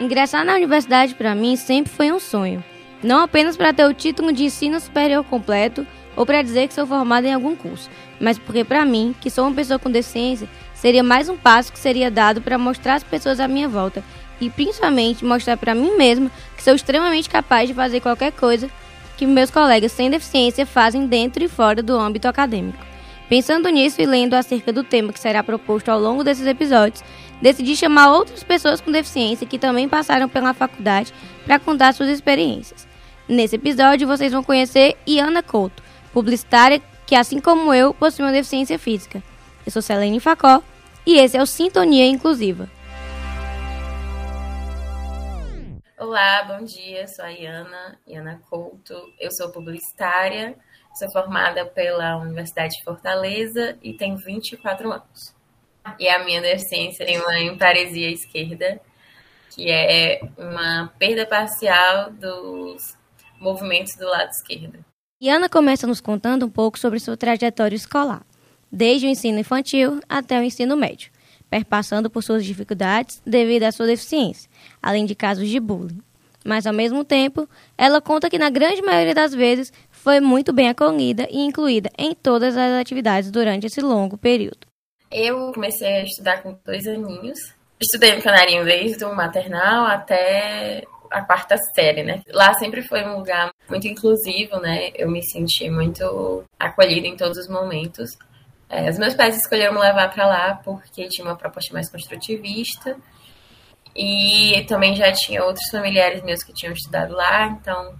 Ingressar na universidade para mim sempre foi um sonho, não apenas para ter o título de ensino superior completo ou para dizer que sou formada em algum curso, mas porque para mim, que sou uma pessoa com deficiência, seria mais um passo que seria dado para mostrar às pessoas à minha volta e principalmente mostrar para mim mesma que sou extremamente capaz de fazer qualquer coisa que meus colegas sem deficiência fazem dentro e fora do âmbito acadêmico. Pensando nisso e lendo acerca do tema que será proposto ao longo desses episódios, decidi chamar outras pessoas com deficiência que também passaram pela faculdade para contar suas experiências. Nesse episódio, vocês vão conhecer Iana Couto, publicitária que, assim como eu, possui uma deficiência física. Eu sou Selene Facó e esse é o Sintonia Inclusiva. Olá, bom dia. Sou a Iana, Iana Couto. Eu sou publicitária, sou formada pela Universidade de Fortaleza e tenho 24 anos. E a minha deficiência tem uma emparesia esquerda, que é uma perda parcial dos movimentos do lado esquerdo. E Ana começa nos contando um pouco sobre sua trajetória escolar, desde o ensino infantil até o ensino médio, perpassando por suas dificuldades devido à sua deficiência, além de casos de bullying. Mas, ao mesmo tempo, ela conta que, na grande maioria das vezes, foi muito bem acolhida e incluída em todas as atividades durante esse longo período. Eu comecei a estudar com dois aninhos. Estudei no Canarinho desde o maternal até a quarta série, né? Lá sempre foi um lugar muito inclusivo, né? Eu me senti muito acolhida em todos os momentos. É, os meus pais escolheram me levar para lá porque tinha uma proposta mais construtivista e também já tinha outros familiares meus que tinham estudado lá, então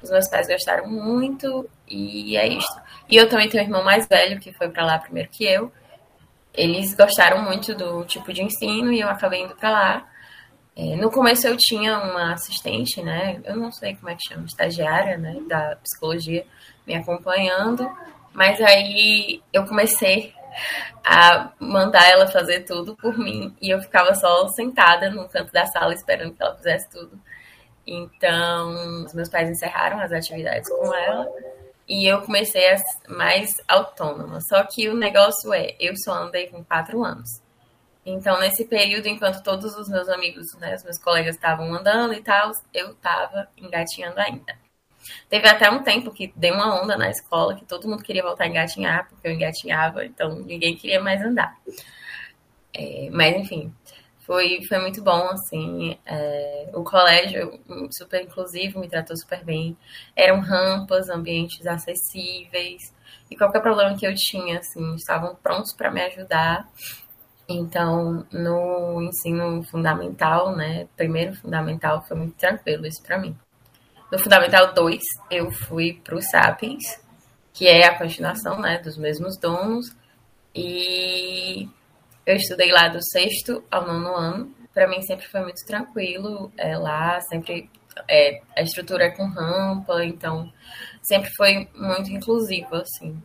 os meus pais gostaram muito e é isso. E eu também tenho um irmão mais velho que foi para lá primeiro que eu. Eles gostaram muito do tipo de ensino e eu acabei indo para lá. É, no começo eu tinha uma assistente, né? Eu não sei como é que chama, estagiária, né? Da psicologia, me acompanhando. Mas aí eu comecei a mandar ela fazer tudo por mim e eu ficava só sentada no canto da sala esperando que ela fizesse tudo. Então, os meus pais encerraram as atividades com ela e eu comecei a mais autônoma. Só que o negócio é, eu só andei com quatro anos. Então, nesse período, enquanto todos os meus amigos, né, os meus colegas estavam andando e tal, eu estava engatinhando ainda. Teve até um tempo que deu uma onda na escola que todo mundo queria voltar a engatinhar, porque eu engatinhava, então ninguém queria mais andar. É, mas, enfim, foi, foi muito bom, assim. É, o colégio, super inclusivo, me tratou super bem. Eram rampas, ambientes acessíveis. E qualquer problema que eu tinha, assim, estavam prontos para me ajudar. Então, no ensino fundamental, né, primeiro fundamental, foi muito tranquilo isso para mim. No Fundamental 2, eu fui para o Sapiens, que é a continuação né, dos mesmos donos, e eu estudei lá do sexto ao nono ano. Para mim sempre foi muito tranquilo é, lá, sempre é, a estrutura é com rampa, então sempre foi muito inclusivo, assim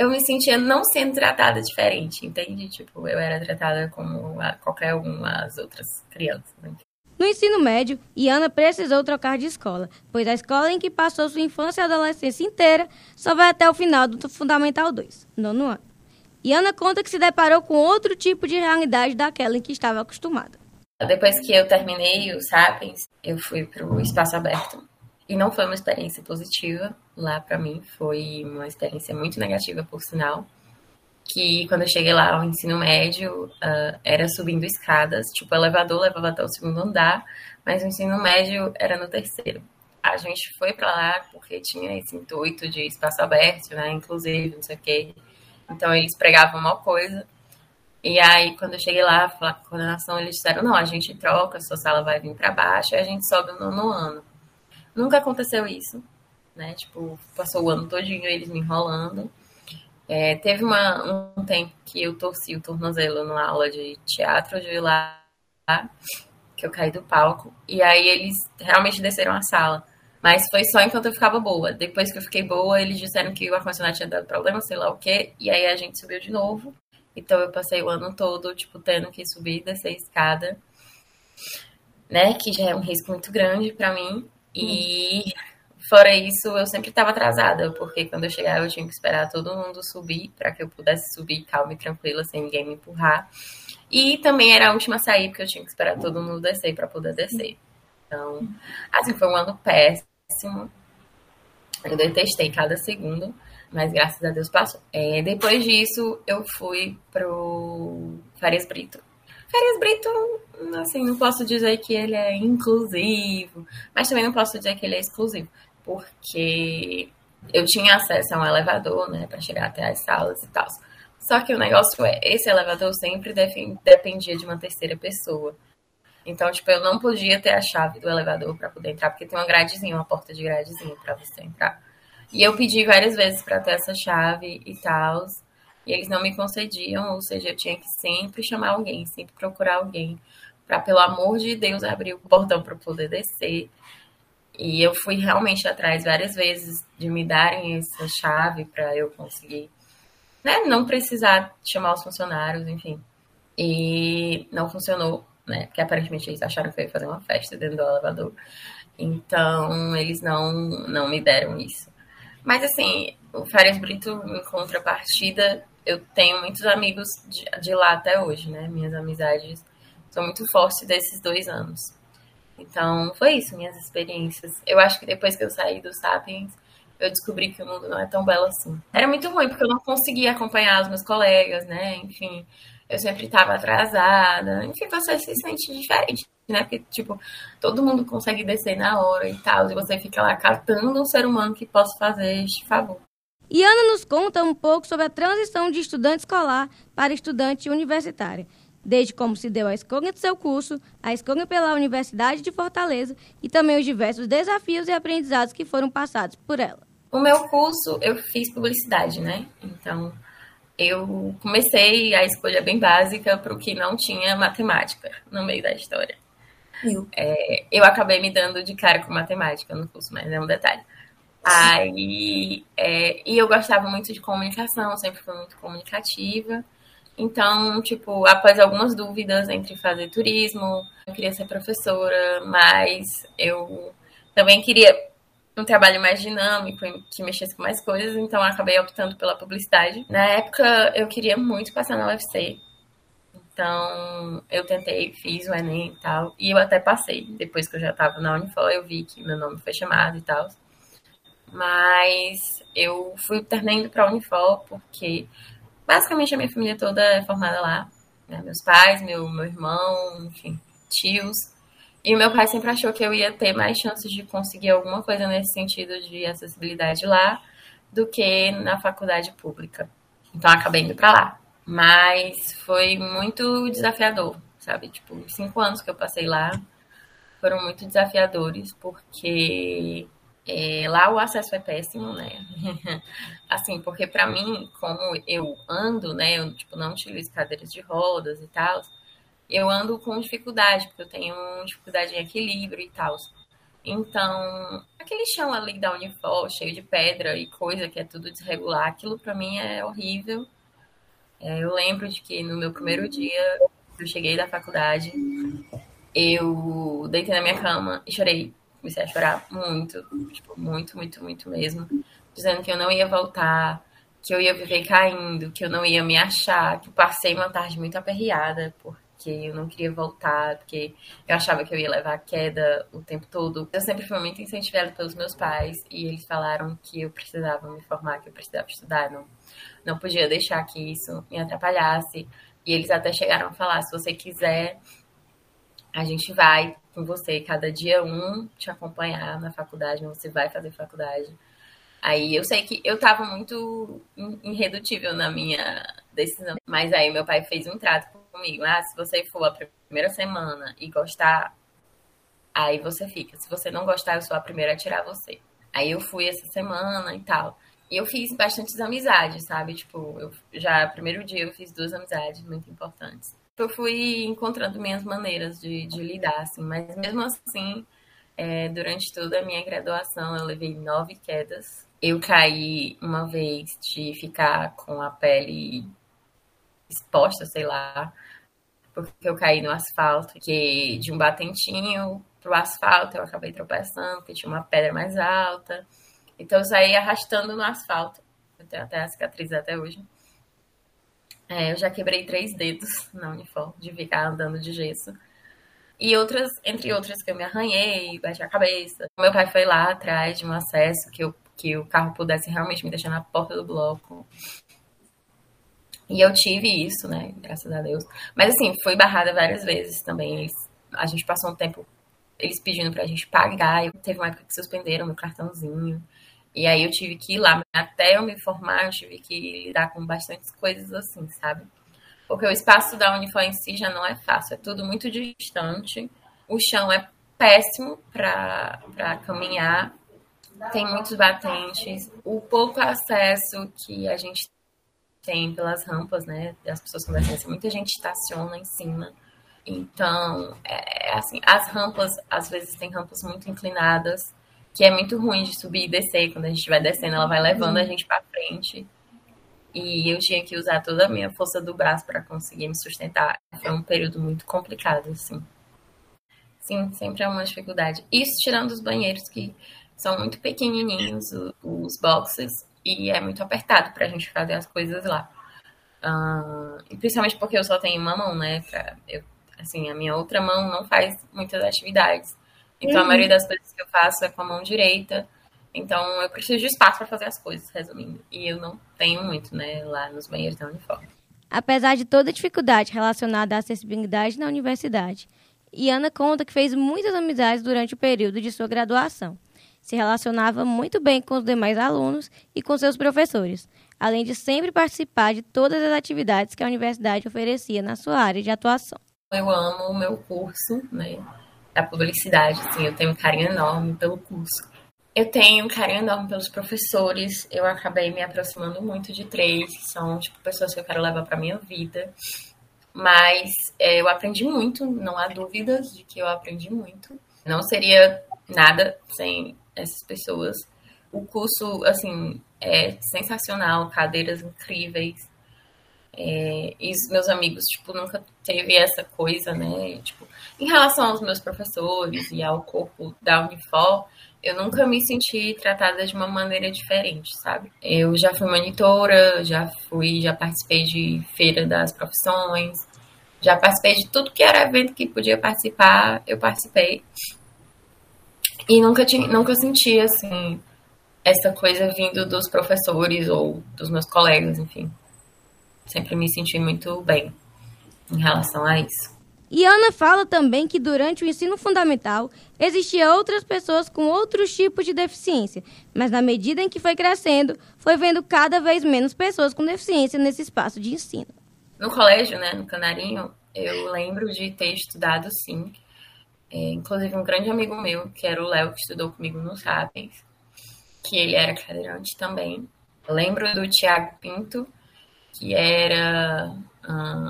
eu me sentia não sendo tratada diferente, entende? Tipo, eu era tratada como qualquer uma das outras crianças. Né? No ensino médio, Iana precisou trocar de escola, pois a escola em que passou sua infância e adolescência inteira só vai até o final do Fundamental 2, nono ano. Iana conta que se deparou com outro tipo de realidade daquela em que estava acostumada. Depois que eu terminei o Sapiens, eu fui para o espaço aberto, e não foi uma experiência positiva lá para mim, foi uma experiência muito negativa, por sinal. Que quando eu cheguei lá ao ensino médio, uh, era subindo escadas, tipo, o elevador levava até o segundo andar, mas o ensino médio era no terceiro. A gente foi para lá porque tinha esse intuito de espaço aberto, né, inclusive, não sei o quê. Então eles pregavam uma coisa. E aí, quando eu cheguei lá, a coordenação, eles disseram: não, a gente troca, sua sala vai vir para baixo e a gente sobe no nono ano. Nunca aconteceu isso, né? Tipo, passou o ano todinho eles me enrolando. É, teve uma, um tempo que eu torci o tornozelo numa aula de teatro de lá, que eu caí do palco. E aí eles realmente desceram a sala. Mas foi só enquanto eu ficava boa. Depois que eu fiquei boa, eles disseram que o ar-condicionado tinha dado problema, sei lá o quê. E aí a gente subiu de novo. Então eu passei o ano todo, tipo, tendo que subir e descer a escada. Né? Que já é um risco muito grande para mim. E fora isso, eu sempre estava atrasada, porque quando eu chegava eu tinha que esperar todo mundo subir para que eu pudesse subir calma e tranquila, sem ninguém me empurrar. E também era a última a sair, porque eu tinha que esperar todo mundo descer para poder descer. Então, assim, foi um ano péssimo. Eu detestei cada segundo, mas graças a Deus passou. É, depois disso, eu fui pro Farias Brito. Farias Brito, assim, não posso dizer que ele é inclusivo, mas também não posso dizer que ele é exclusivo, porque eu tinha acesso a um elevador, né, para chegar até as salas e tal. Só que o negócio é, esse elevador sempre dependia de uma terceira pessoa. Então, tipo, eu não podia ter a chave do elevador para poder entrar, porque tem uma gradezinha, uma porta de gradezinha para você entrar. E eu pedi várias vezes para ter essa chave e tal, e eles não me concediam, ou seja, eu tinha que sempre chamar alguém, sempre procurar alguém para pelo amor de Deus abrir o portão para poder descer. E eu fui realmente atrás várias vezes de me darem essa chave para eu conseguir né, não precisar chamar os funcionários, enfim. E não funcionou, né? Porque aparentemente eles acharam que eu ia fazer uma festa dentro do elevador. Então, eles não, não me deram isso. Mas, assim, o Farias Brito, em contrapartida, eu tenho muitos amigos de, de lá até hoje, né? Minhas amizades são muito fortes desses dois anos. Então, foi isso, minhas experiências. Eu acho que depois que eu saí do Sapiens, eu descobri que o mundo não é tão belo assim. Era muito ruim, porque eu não conseguia acompanhar os meus colegas, né? Enfim, eu sempre estava atrasada. Enfim, você se sente diferente, né? Porque, tipo, todo mundo consegue descer na hora e tal, e você fica lá catando um ser humano que possa fazer este favor. E Ana nos conta um pouco sobre a transição de estudante escolar para estudante universitária desde como se deu a escolha do seu curso, a escolha pela Universidade de Fortaleza e também os diversos desafios e aprendizados que foram passados por ela. O meu curso, eu fiz publicidade, né? Então, eu comecei a escolha bem básica para o que não tinha matemática no meio da história. Eu. É, eu acabei me dando de cara com matemática no curso, mas é um detalhe. Aí, é, e eu gostava muito de comunicação, sempre fui muito comunicativa. Então, tipo, após algumas dúvidas entre fazer turismo, eu queria ser professora, mas eu também queria um trabalho mais dinâmico, que mexesse com mais coisas, então acabei optando pela publicidade. Na época, eu queria muito passar na UFC. Então, eu tentei, fiz o Enem e tal, e eu até passei. Depois que eu já estava na Unifor, eu vi que meu nome foi chamado e tal. Mas eu fui terminando para a Unifor porque basicamente a minha família toda é formada lá. Né? Meus pais, meu, meu irmão, enfim, tios. E meu pai sempre achou que eu ia ter mais chances de conseguir alguma coisa nesse sentido de acessibilidade lá do que na faculdade pública. Então acabei indo para lá. Mas foi muito desafiador, sabe? Tipo, os cinco anos que eu passei lá foram muito desafiadores, porque é, lá o acesso é péssimo, né? assim, porque para mim, como eu ando, né? Eu tipo, não utilizo cadeiras de rodas e tal eu ando com dificuldade, porque eu tenho dificuldade em equilíbrio e tal. Então, aquele chão ali da Unifor, cheio de pedra e coisa que é tudo desregular, aquilo para mim é horrível. É, eu lembro de que no meu primeiro dia, eu cheguei da faculdade, eu deitei na minha cama e chorei. Comecei a chorar muito, tipo, muito, muito, muito mesmo. Dizendo que eu não ia voltar, que eu ia viver caindo, que eu não ia me achar, que eu passei uma tarde muito aperreada, porque porque eu não queria voltar, porque eu achava que eu ia levar a queda o tempo todo. Eu sempre fui muito incentivada pelos meus pais e eles falaram que eu precisava me formar, que eu precisava estudar, não, não podia deixar que isso me atrapalhasse. E eles até chegaram a falar: se você quiser, a gente vai com você cada dia um te acompanhar na faculdade, você vai fazer faculdade. Aí eu sei que eu tava muito irredutível na minha decisão. Mas aí meu pai fez um trato comigo. Ah, se você for a primeira semana e gostar, aí você fica. Se você não gostar, eu sou a primeira a tirar você. Aí eu fui essa semana e tal. E eu fiz bastantes amizades, sabe? Tipo, eu já, primeiro dia eu fiz duas amizades muito importantes. Eu fui encontrando minhas maneiras de, de lidar, assim. Mas mesmo assim, é, durante toda a minha graduação, eu levei nove quedas. Eu caí uma vez de ficar com a pele exposta, sei lá, porque eu caí no asfalto, que de um batentinho pro asfalto eu acabei tropeçando, porque tinha uma pedra mais alta. Então eu saí arrastando no asfalto. Eu tenho até a cicatriz até hoje. É, eu já quebrei três dedos na uniforme de ficar andando de gesso. E outras, entre outras que eu me arranhei, bati a cabeça. Meu pai foi lá atrás de um acesso que, eu, que o carro pudesse realmente me deixar na porta do bloco. E eu tive isso, né? Graças a Deus. Mas assim, fui barrada várias vezes também. Eles, a gente passou um tempo eles pedindo pra gente pagar. Eu, teve uma época que suspenderam meu cartãozinho. E aí eu tive que ir lá. Até eu me formar, eu tive que lidar com bastantes coisas assim, sabe? Porque o espaço da Unifor em si já não é fácil. É tudo muito distante. O chão é péssimo para caminhar. Tem muitos batentes. O pouco acesso que a gente tem pelas rampas, né, das pessoas com deficiência, muita gente estaciona em cima. Então, é, assim, as rampas, às vezes tem rampas muito inclinadas, que é muito ruim de subir e descer. Quando a gente vai descendo, ela vai levando a gente para frente. E eu tinha que usar toda a minha força do braço para conseguir me sustentar. Foi um período muito complicado, assim. Sim, sempre é uma dificuldade. Isso tirando os banheiros, que são muito pequenininhos, os boxes, e é muito apertado para a gente fazer as coisas lá. Uh, principalmente porque eu só tenho uma mão, né? Pra, eu, assim, a minha outra mão não faz muitas atividades. Então uhum. a maioria das coisas que eu faço é com a mão direita. Então eu preciso de espaço para fazer as coisas, resumindo. E eu não tenho muito, né, lá nos banheiros da uniforme. Apesar de toda a dificuldade relacionada à acessibilidade na universidade, Iana conta que fez muitas amizades durante o período de sua graduação se relacionava muito bem com os demais alunos e com seus professores, além de sempre participar de todas as atividades que a universidade oferecia na sua área de atuação. Eu amo o meu curso, né, da publicidade, assim, eu tenho um carinho enorme pelo curso. Eu tenho um carinho enorme pelos professores, eu acabei me aproximando muito de três, que são, tipo, pessoas que eu quero levar para minha vida. Mas é, eu aprendi muito, não há dúvidas de que eu aprendi muito. Não seria nada sem essas pessoas. O curso, assim, é sensacional, cadeiras incríveis. É, e os meus amigos, tipo, nunca teve essa coisa, né? Tipo, em relação aos meus professores e ao corpo da Unifor, eu nunca me senti tratada de uma maneira diferente, sabe? Eu já fui monitora, já fui, já participei de feira das profissões, já participei de tudo que era evento que podia participar, eu participei. E nunca, tinha, nunca senti, assim, essa coisa vindo dos professores ou dos meus colegas, enfim. Sempre me senti muito bem em relação a isso. E Ana fala também que durante o ensino fundamental existiam outras pessoas com outros tipos de deficiência, mas na medida em que foi crescendo, foi vendo cada vez menos pessoas com deficiência nesse espaço de ensino. No colégio, né, no Canarinho, eu lembro de ter estudado, sim, é, inclusive, um grande amigo meu, que era o Léo, que estudou comigo no Sapiens, que ele era cadeirante também. Eu lembro do Tiago Pinto, que era.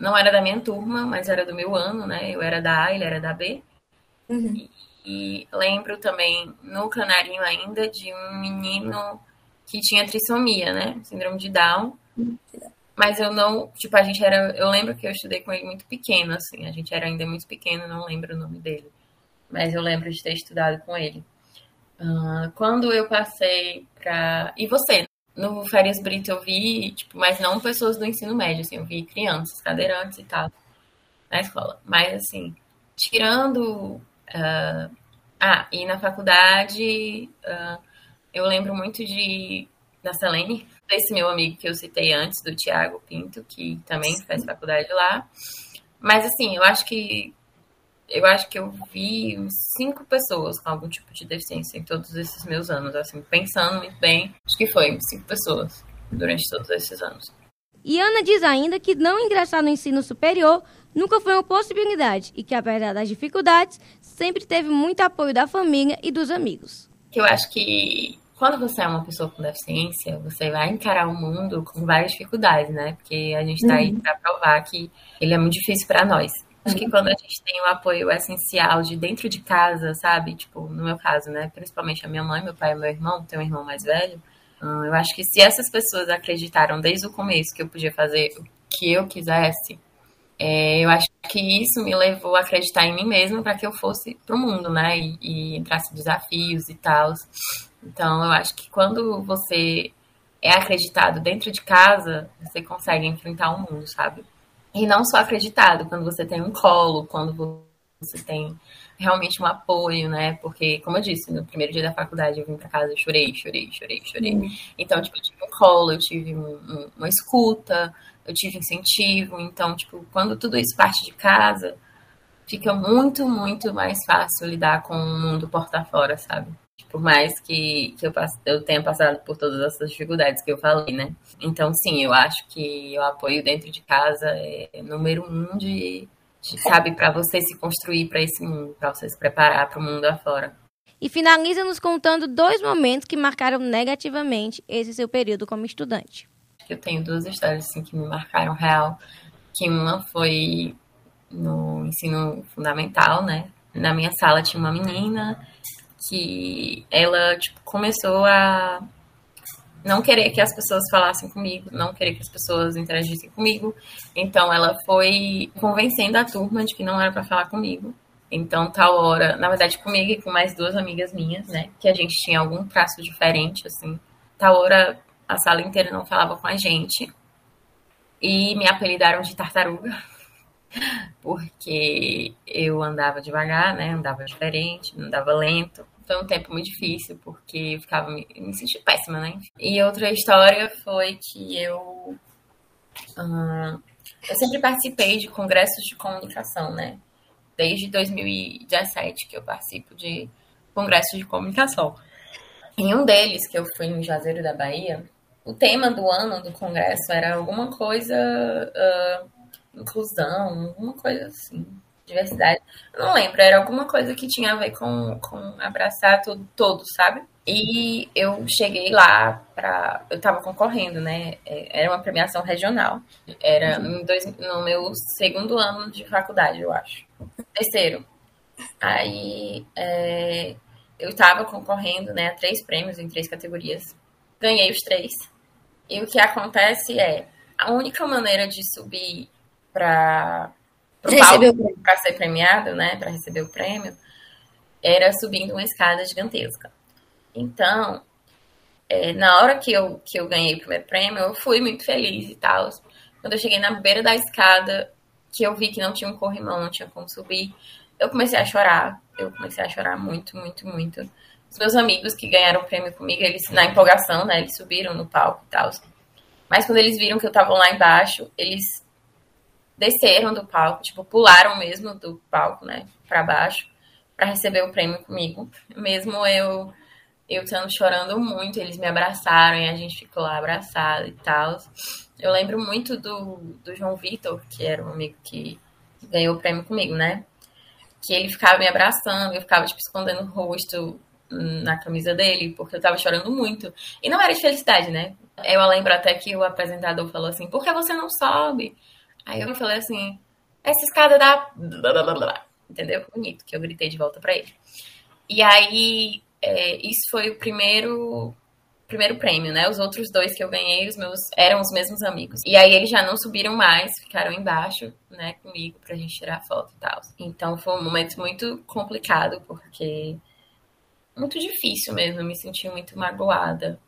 Não era da minha turma, mas era do meu ano, né? Eu era da A, ele era da B. Uhum. E, e lembro também, no Canarinho ainda, de um menino que tinha trissomia, né? Síndrome de Down. Mas eu não, tipo, a gente era, eu lembro que eu estudei com ele muito pequeno, assim, a gente era ainda muito pequeno, não lembro o nome dele mas eu lembro de ter estudado com ele. Uh, quando eu passei para. E você? No Férias Brito eu vi, tipo, mas não pessoas do ensino médio, assim, eu vi crianças, cadeirantes e tal, na escola. Mas, assim, tirando. Uh... Ah, e na faculdade, uh, eu lembro muito de. Da Selene, desse meu amigo que eu citei antes, do Tiago Pinto, que também faz faculdade lá. Mas, assim, eu acho que eu acho que eu vi cinco pessoas com algum tipo de deficiência em todos esses meus anos, assim, pensando muito bem, acho que foi cinco pessoas durante todos esses anos. E Ana diz ainda que não ingressar no ensino superior nunca foi uma possibilidade e que, apesar das dificuldades, sempre teve muito apoio da família e dos amigos. Eu acho que quando você é uma pessoa com deficiência, você vai encarar o mundo com várias dificuldades, né? Porque a gente está aí uhum. para provar que ele é muito difícil para nós. Acho que quando a gente tem o apoio essencial de dentro de casa, sabe? Tipo, no meu caso, né? Principalmente a minha mãe, meu pai e meu irmão, tem um irmão mais velho. Eu acho que se essas pessoas acreditaram desde o começo que eu podia fazer o que eu quisesse, é, eu acho que isso me levou a acreditar em mim mesma para que eu fosse pro mundo, né? E, e entrasse desafios e tal. Então, eu acho que quando você é acreditado dentro de casa, você consegue enfrentar o mundo, sabe? E não só acreditado, quando você tem um colo, quando você tem realmente um apoio, né? Porque, como eu disse, no primeiro dia da faculdade eu vim para casa, eu chorei, chorei, chorei, chorei. Uhum. Então, tipo, eu tive um colo, eu tive um, um, uma escuta, eu tive incentivo. Então, tipo, quando tudo isso parte de casa, fica muito, muito mais fácil lidar com o mundo porta fora, sabe? Por mais que, que eu, eu tenha passado por todas essas dificuldades que eu falei, né? Então, sim, eu acho que o apoio dentro de casa é número um de, de sabe, para você se construir para esse mundo, para você se preparar para o mundo afora. E finaliza nos contando dois momentos que marcaram negativamente esse seu período como estudante. Eu tenho duas histórias assim, que me marcaram real. Que uma foi no ensino fundamental, né? Na minha sala tinha uma menina que ela tipo, começou a não querer que as pessoas falassem comigo, não querer que as pessoas interagissem comigo. Então ela foi convencendo a turma de que não era para falar comigo. Então, tal hora, na verdade, comigo e com mais duas amigas minhas, né, que a gente tinha algum traço diferente, assim. Tal hora, a sala inteira não falava com a gente. E me apelidaram de tartaruga porque eu andava devagar, né? Andava diferente, andava lento. Foi um tempo muito difícil, porque eu ficava me, me senti péssima, né? E outra história foi que eu. Uh, eu sempre participei de congressos de comunicação, né? Desde 2017 que eu participo de congressos de comunicação. Em um deles, que eu fui em Juazeiro da Bahia, o tema do ano do congresso era alguma coisa. Uh, inclusão, alguma coisa assim, diversidade. Eu não lembro, era alguma coisa que tinha a ver com, com abraçar todo, todo, sabe? E eu cheguei lá para. Eu tava concorrendo, né? É, era uma premiação regional. Era uhum. dois, no meu segundo ano de faculdade, eu acho. Terceiro. Aí é, eu tava concorrendo né, a três prêmios em três categorias. Ganhei os três. E o que acontece é, a única maneira de subir para para ser premiado, né, para receber o prêmio, era subindo uma escada gigantesca. Então, é, na hora que eu, que eu ganhei o primeiro prêmio, eu fui muito feliz e tal. Quando eu cheguei na beira da escada, que eu vi que não tinha um corrimão, não tinha como subir, eu comecei a chorar. Eu comecei a chorar muito, muito, muito. Os meus amigos que ganharam o prêmio comigo, eles, na empolgação, né, eles subiram no palco e tal. Mas quando eles viram que eu tava lá embaixo, eles desceram do palco, tipo, pularam mesmo do palco, né, para baixo, para receber o prêmio comigo. Mesmo eu eu estando chorando muito, eles me abraçaram e a gente ficou lá abraçado e tal. Eu lembro muito do, do João Vitor, que era um amigo que ganhou o prêmio comigo, né? Que ele ficava me abraçando, eu ficava, tipo, escondendo o rosto na camisa dele, porque eu tava chorando muito. E não era de felicidade, né? Eu lembro até que o apresentador falou assim: por que você não sobe? Aí eu falei assim, essa escada dá. Entendeu? Bonito, que eu gritei de volta para ele. E aí, é, isso foi o primeiro primeiro prêmio, né? Os outros dois que eu ganhei, os meus eram os mesmos amigos. E aí eles já não subiram mais, ficaram embaixo, né, comigo pra gente tirar foto e tal. Então foi um momento muito complicado, porque muito difícil mesmo, me senti muito magoada.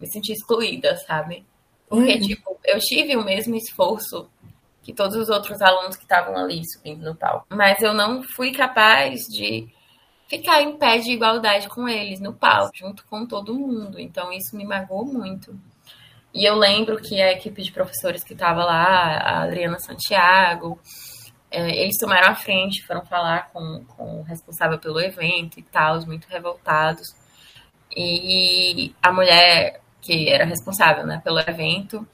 Me senti excluída, sabe? Porque, uhum. tipo, eu tive o mesmo esforço que todos os outros alunos que estavam ali subindo no palco. Mas eu não fui capaz de ficar em pé de igualdade com eles no palco, junto com todo mundo. Então isso me magoou muito. E eu lembro que a equipe de professores que estava lá, a Adriana Santiago, é, eles tomaram a frente, foram falar com, com o responsável pelo evento e tal, muito revoltados. E a mulher que era responsável né, pelo evento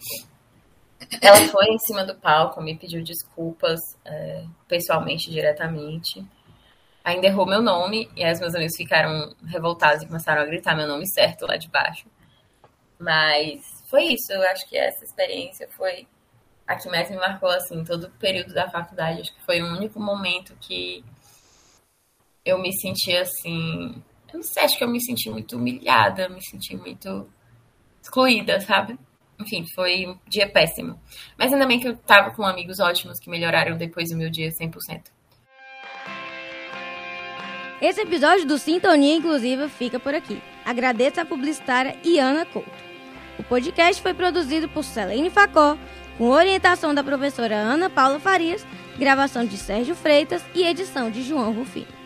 ela foi em cima do palco, me pediu desculpas é, pessoalmente, diretamente. Ainda errou meu nome, e aí os meus amigos ficaram revoltados e começaram a gritar meu nome certo lá de baixo. Mas foi isso, eu acho que essa experiência foi a que mais me marcou, assim, todo o período da faculdade. Acho que foi o único momento que eu me senti assim. Eu não sei, acho que eu me senti muito humilhada, me senti muito excluída, sabe? Enfim, foi um dia péssimo. Mas ainda bem que eu tava com amigos ótimos que melhoraram depois do meu dia 100%. Esse episódio do Sintonia Inclusiva fica por aqui. Agradeço a publicitária Iana Couto. O podcast foi produzido por Selene Facó, com orientação da professora Ana Paula Farias, gravação de Sérgio Freitas e edição de João Rufino.